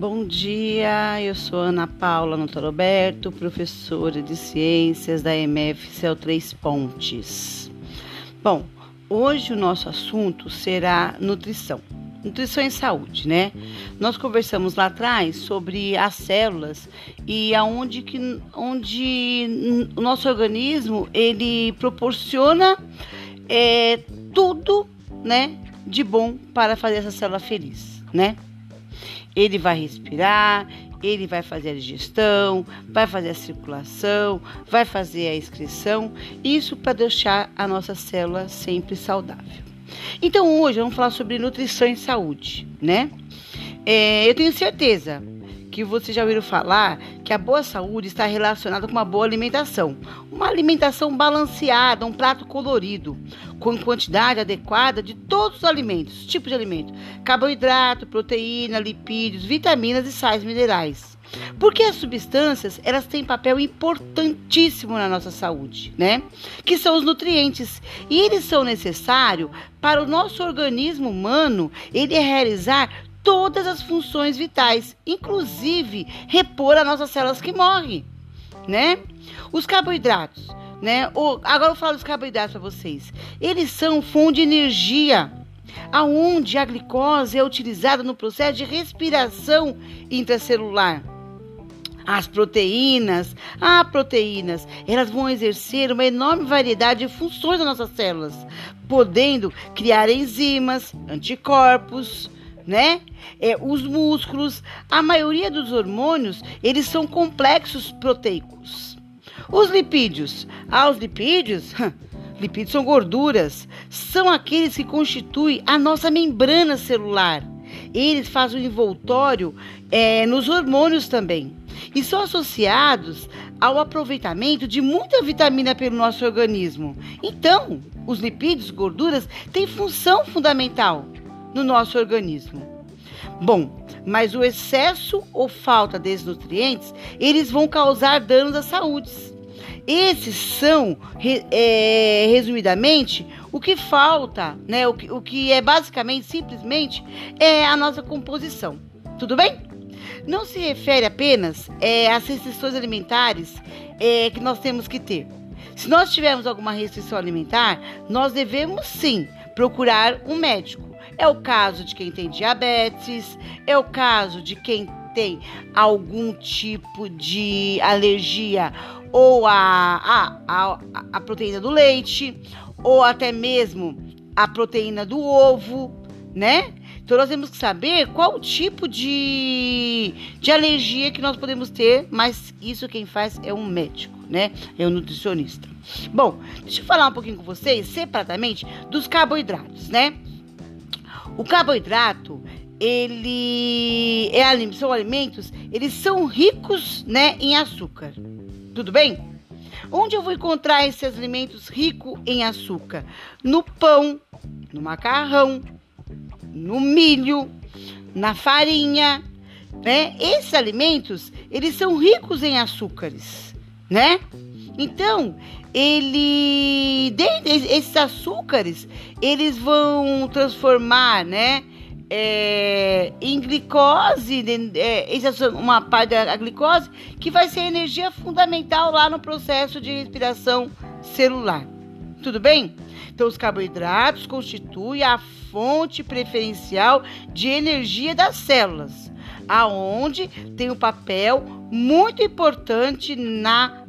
Bom dia, eu sou Ana Paula Notoroberto, professora de Ciências da MF Céu Três Pontes. Bom, hoje o nosso assunto será nutrição. Nutrição e saúde, né? Nós conversamos lá atrás sobre as células e aonde que onde o nosso organismo ele proporciona é, tudo, né, de bom para fazer essa célula feliz, né? Ele vai respirar, ele vai fazer a digestão, vai fazer a circulação, vai fazer a excreção, isso para deixar a nossa célula sempre saudável. Então hoje vamos falar sobre nutrição e saúde, né? É, eu tenho certeza que vocês já ouviram falar que a boa saúde está relacionada com uma boa alimentação. Uma alimentação balanceada, um prato colorido, com quantidade adequada de todos os alimentos, tipos de alimento: carboidrato, proteína, lipídios, vitaminas e sais minerais. Porque as substâncias, elas têm papel importantíssimo na nossa saúde, né? Que são os nutrientes. E eles são necessários para o nosso organismo humano ele realizar todas as funções vitais, inclusive repor as nossas células que morrem, né? Os carboidratos, né? O, agora eu falo dos carboidratos para vocês. Eles são fonte de energia, aonde a glicose é utilizada no processo de respiração intracelular. As proteínas, ah, proteínas, elas vão exercer uma enorme variedade de funções nas nossas células, podendo criar enzimas, anticorpos, né? É, os músculos, a maioria dos hormônios, eles são complexos proteicos. Os lipídios, ah, os lipídios, lipídios são gorduras, são aqueles que constituem a nossa membrana celular. Eles fazem o envoltório é, nos hormônios também e são associados ao aproveitamento de muita vitamina pelo nosso organismo. Então, os lipídios, gorduras, têm função fundamental no nosso organismo. Bom, mas o excesso ou falta desses nutrientes, eles vão causar danos à saúde. Esses são, é, resumidamente, o que falta, né? O que, o que é basicamente, simplesmente, é a nossa composição. Tudo bem? Não se refere apenas é, às restrições alimentares é, que nós temos que ter. Se nós tivermos alguma restrição alimentar, nós devemos sim procurar um médico é o caso de quem tem diabetes, é o caso de quem tem algum tipo de alergia ou a, a, a, a proteína do leite, ou até mesmo a proteína do ovo, né? Então nós temos que saber qual tipo de, de alergia que nós podemos ter, mas isso quem faz é um médico, né? É um nutricionista. Bom, deixa eu falar um pouquinho com vocês separadamente dos carboidratos, né? O carboidrato, ele é, são alimentos, eles são ricos, né, em açúcar. Tudo bem? Onde eu vou encontrar esses alimentos ricos em açúcar? No pão, no macarrão, no milho, na farinha, né? Esses alimentos, eles são ricos em açúcares, né? Então, ele esses açúcares eles vão transformar né é, em glicose é, uma parte da glicose que vai ser energia fundamental lá no processo de respiração celular. Tudo bem? Então os carboidratos constituem a fonte preferencial de energia das células aonde tem um papel muito importante na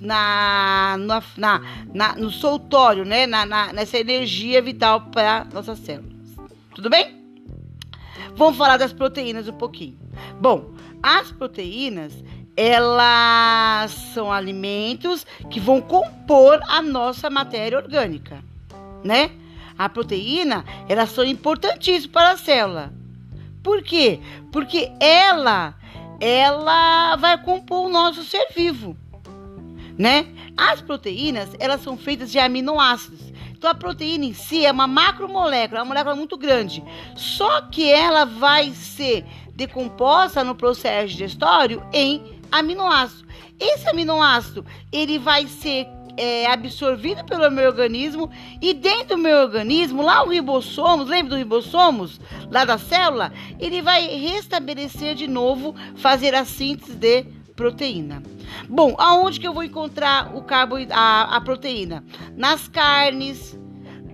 na, na, na, na no soltório, né? Na, na, nessa energia vital para nossas células. Tudo bem? Vamos falar das proteínas um pouquinho. Bom, as proteínas, elas são alimentos que vão compor a nossa matéria orgânica, né? A proteína, elas são importantíssimas para a célula. Por quê? Porque ela, ela vai compor o nosso ser vivo né? As proteínas, elas são feitas de aminoácidos. Então a proteína em si é uma macromolécula, é uma molécula muito grande. Só que ela vai ser decomposta no processo digestório em aminoácido. Esse aminoácido, ele vai ser é absorvido pelo meu organismo e dentro do meu organismo, lá o ribossomos, lembra do ribossomos? Lá da célula, ele vai restabelecer de novo, fazer a síntese de proteína. Bom, aonde que eu vou encontrar o carboidrato, a, a proteína? Nas carnes,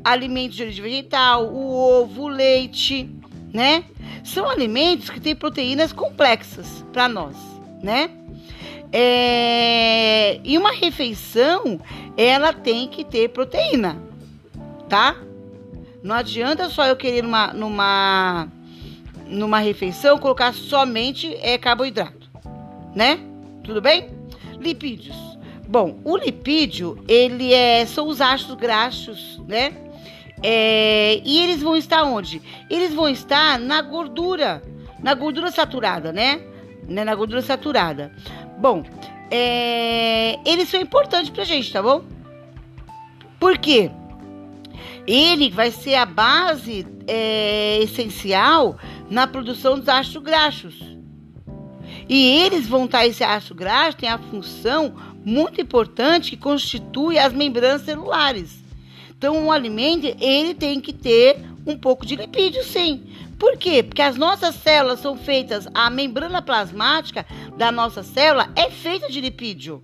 alimentos de origem vegetal, o ovo, o leite, né? São alimentos que têm proteínas complexas para nós, né? É, e uma refeição, ela tem que ter proteína, tá? Não adianta só eu querer numa, numa, numa refeição colocar somente é, carboidrato, né? Tudo bem? Lipídios. Bom, o lipídio, ele é, são os ácidos graxos, né? É, e eles vão estar onde? Eles vão estar na gordura, na gordura saturada, né? né? Na gordura saturada. Bom, é, eles são importantes pra gente, tá bom? Por quê? Ele vai ser a base é, essencial na produção dos ácidos graxos. E eles vão estar, esse ácido graxo tem a função muito importante que constitui as membranas celulares. Então, um alimento, ele tem que ter um pouco de lipídio, sim. Por quê? Porque as nossas células são feitas, a membrana plasmática da nossa célula é feita de lipídio.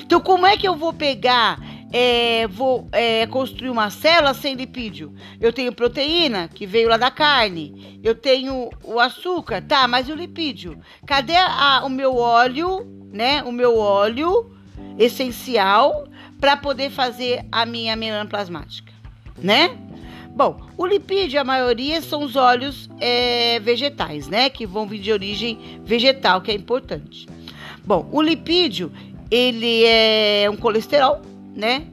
Então, como é que eu vou pegar, é, vou é, construir uma célula sem lipídio? Eu tenho proteína, que veio lá da carne. Eu tenho o açúcar, tá, mas e o lipídio? Cadê a, o meu óleo, né? O meu óleo essencial para poder fazer a minha membrana plasmática, né? Bom, o lipídio, a maioria são os óleos é, vegetais, né? Que vão vir de origem vegetal, que é importante. Bom, o lipídio, ele é um colesterol, né?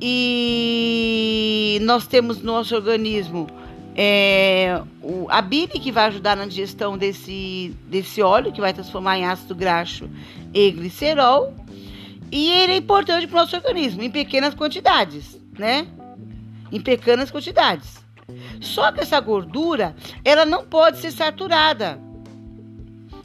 E nós temos no nosso organismo é, o, a bile, que vai ajudar na digestão desse, desse óleo, que vai transformar em ácido graxo e glicerol. E ele é importante para o nosso organismo, em pequenas quantidades, né? em pequenas quantidades. Só que essa gordura, ela não pode ser saturada,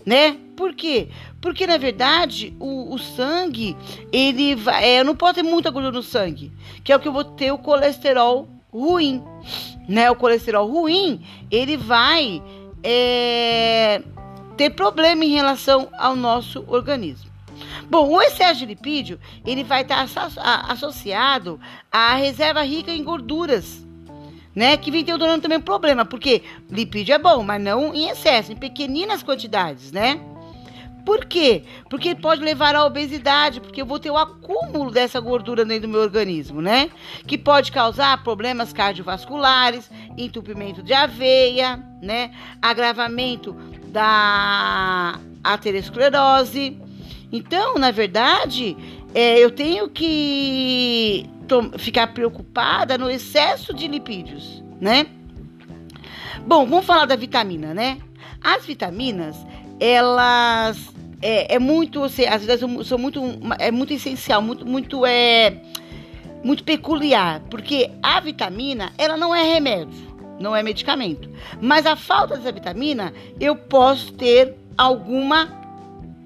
né? Por quê? Porque na verdade o, o sangue, ele vai, é, eu não posso ter muita gordura no sangue, que é o que eu vou ter o colesterol ruim, né? O colesterol ruim, ele vai é, ter problema em relação ao nosso organismo. Bom, o excesso de lipídio ele vai estar associado à reserva rica em gorduras, né? Que vem dando também problema, porque lipídio é bom, mas não em excesso, em pequeninas quantidades, né? Por quê? Porque pode levar à obesidade, porque eu vou ter o acúmulo dessa gordura dentro do meu organismo, né? Que pode causar problemas cardiovasculares, entupimento de aveia, né? Agravamento da aterosclerose, então, na verdade, é, eu tenho que ficar preocupada no excesso de lipídios, né? Bom, vamos falar da vitamina, né? As vitaminas, elas é, é muito, às vezes são muito, é muito essencial, muito, muito é muito peculiar, porque a vitamina, ela não é remédio, não é medicamento. Mas a falta dessa vitamina, eu posso ter alguma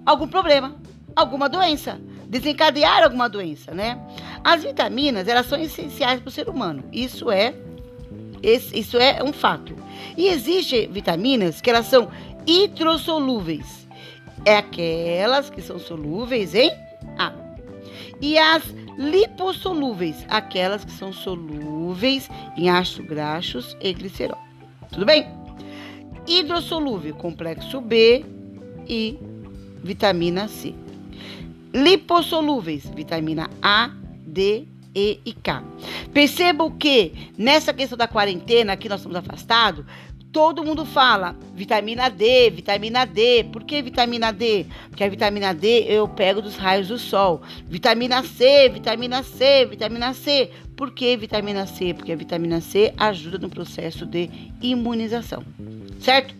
algum problema alguma doença, desencadear alguma doença, né? As vitaminas, elas são essenciais para o ser humano. Isso é isso é um fato. E existem vitaminas que elas são hidrossolúveis. É aquelas que são solúveis em água. E as lipossolúveis, aquelas que são solúveis em ácidos graxos e glicerol. Tudo bem? Hidrossolúvel, complexo B e vitamina C. Lipossolúveis, vitamina A, D, E e K. Percebam que nessa questão da quarentena, que nós estamos afastados, todo mundo fala vitamina D, vitamina D. Por que vitamina D? Porque a vitamina D eu pego dos raios do sol. Vitamina C, vitamina C, vitamina C. Por que vitamina C? Porque a vitamina C ajuda no processo de imunização. Certo?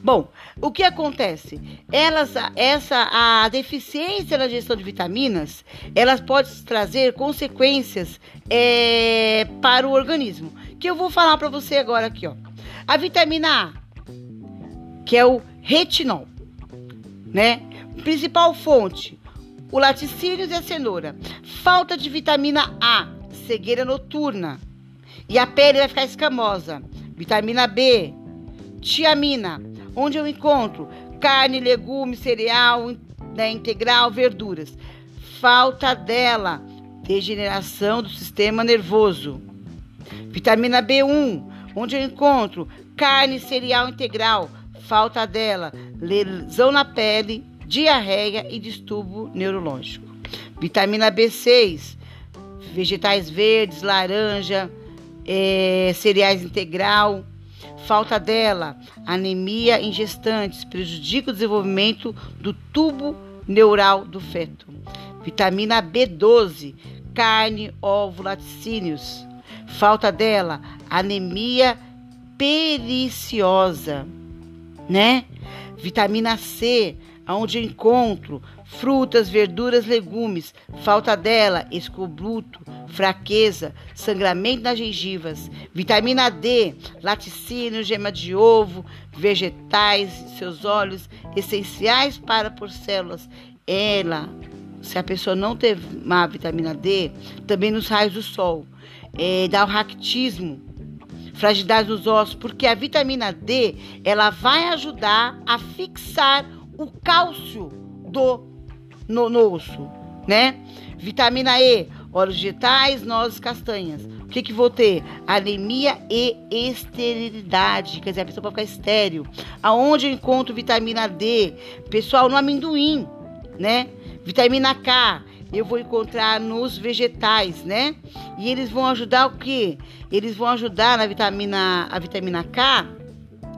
Bom, o que acontece? Elas, essa, a deficiência na gestão de vitaminas, elas podem trazer consequências é, para o organismo. Que eu vou falar para você agora aqui, ó. A vitamina A, que é o retinol, né? Principal fonte, o laticínios e a cenoura. Falta de vitamina A, cegueira noturna. E a pele vai ficar escamosa. Vitamina B, tiamina, onde eu encontro carne, legumes, cereal né, integral, verduras. Falta dela, degeneração do sistema nervoso. Vitamina B1, onde eu encontro carne, cereal integral. Falta dela, lesão na pele, diarreia e distúrbio neurológico. Vitamina B6, vegetais verdes, laranja, é, cereais integral. Falta dela, anemia em gestantes, prejudica o desenvolvimento do tubo neural do feto. Vitamina B12, carne, ovo, laticínios. Falta dela, anemia periciosa, né? Vitamina C, onde encontro frutas, verduras, legumes. Falta dela, escobruto, fraqueza, sangramento nas gengivas. Vitamina D, laticínio, gema de ovo, vegetais, seus óleos, essenciais para por células. Ela, se a pessoa não ter uma vitamina D, também nos raios do sol, é, dá o raquitismo, fragilidade dos ossos, porque a vitamina D, ela vai ajudar a fixar o cálcio do no, no osso, né? Vitamina E, óleos vegetais, nozes, castanhas. O que que vou ter? Anemia e esterilidade, quer dizer, a pessoa pode ficar estéril. Aonde eu encontro vitamina D? Pessoal, no amendoim, né? Vitamina K, eu vou encontrar nos vegetais, né? E eles vão ajudar o quê? Eles vão ajudar na vitamina, a vitamina K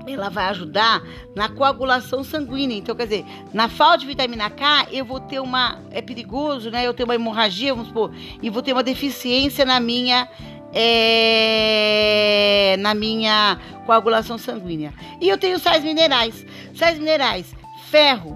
ela vai ajudar na coagulação sanguínea. Então, quer dizer, na falta de vitamina K, eu vou ter uma. É perigoso, né? Eu tenho uma hemorragia, vamos supor, e vou ter uma deficiência na minha. É, na minha coagulação sanguínea. E eu tenho sais minerais. Sais minerais, ferro,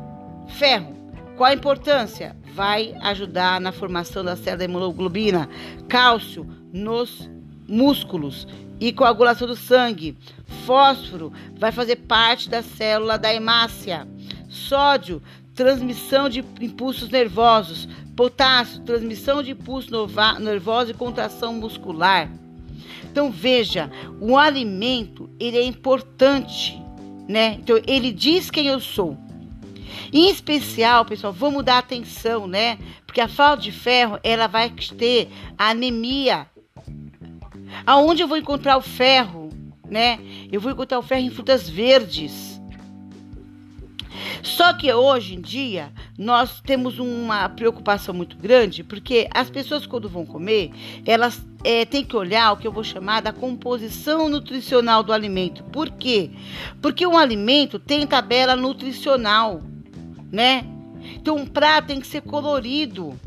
ferro. Qual a importância? Vai ajudar na formação da célula da hemoglobina, cálcio nos músculos e coagulação do sangue. Fósforo vai fazer parte da célula da hemácia. Sódio, transmissão de impulsos nervosos. Potássio, transmissão de impulso nervoso e contração muscular. Então veja, o alimento ele é importante, né? Então ele diz quem eu sou. Em especial, pessoal, vamos dar atenção, né? Porque a falta de ferro, ela vai ter anemia, Aonde eu vou encontrar o ferro, né? Eu vou encontrar o ferro em frutas verdes. Só que hoje em dia nós temos uma preocupação muito grande, porque as pessoas quando vão comer, elas é, têm que olhar o que eu vou chamar da composição nutricional do alimento. Por quê? Porque um alimento tem tabela nutricional, né? Então um prato tem que ser colorido.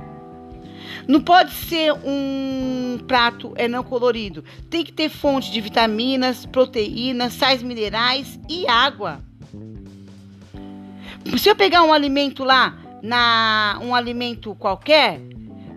Não pode ser um prato é não colorido. Tem que ter fonte de vitaminas, proteínas, sais minerais e água. Se eu pegar um alimento lá, na um alimento qualquer,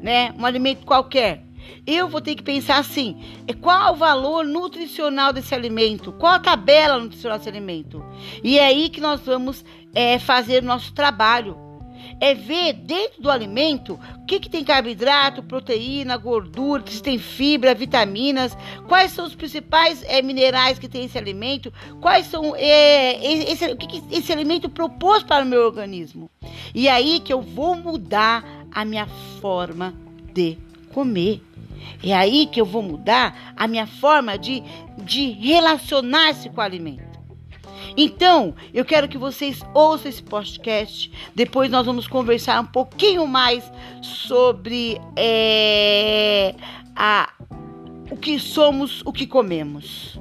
né? Um alimento qualquer, eu vou ter que pensar assim: é qual o valor nutricional desse alimento? Qual a tabela nutricional desse alimento? E é aí que nós vamos é, fazer o nosso trabalho é ver dentro do alimento o que, que tem carboidrato, proteína, gordura, se tem fibra, vitaminas, quais são os principais é, minerais que tem esse alimento, quais são é, esse, o que, que esse alimento propôs para o meu organismo. E aí que eu vou mudar a minha forma de comer. É aí que eu vou mudar a minha forma de, de relacionar-se com o alimento. Então, eu quero que vocês ouçam esse podcast. Depois nós vamos conversar um pouquinho mais sobre é, a, o que somos, o que comemos.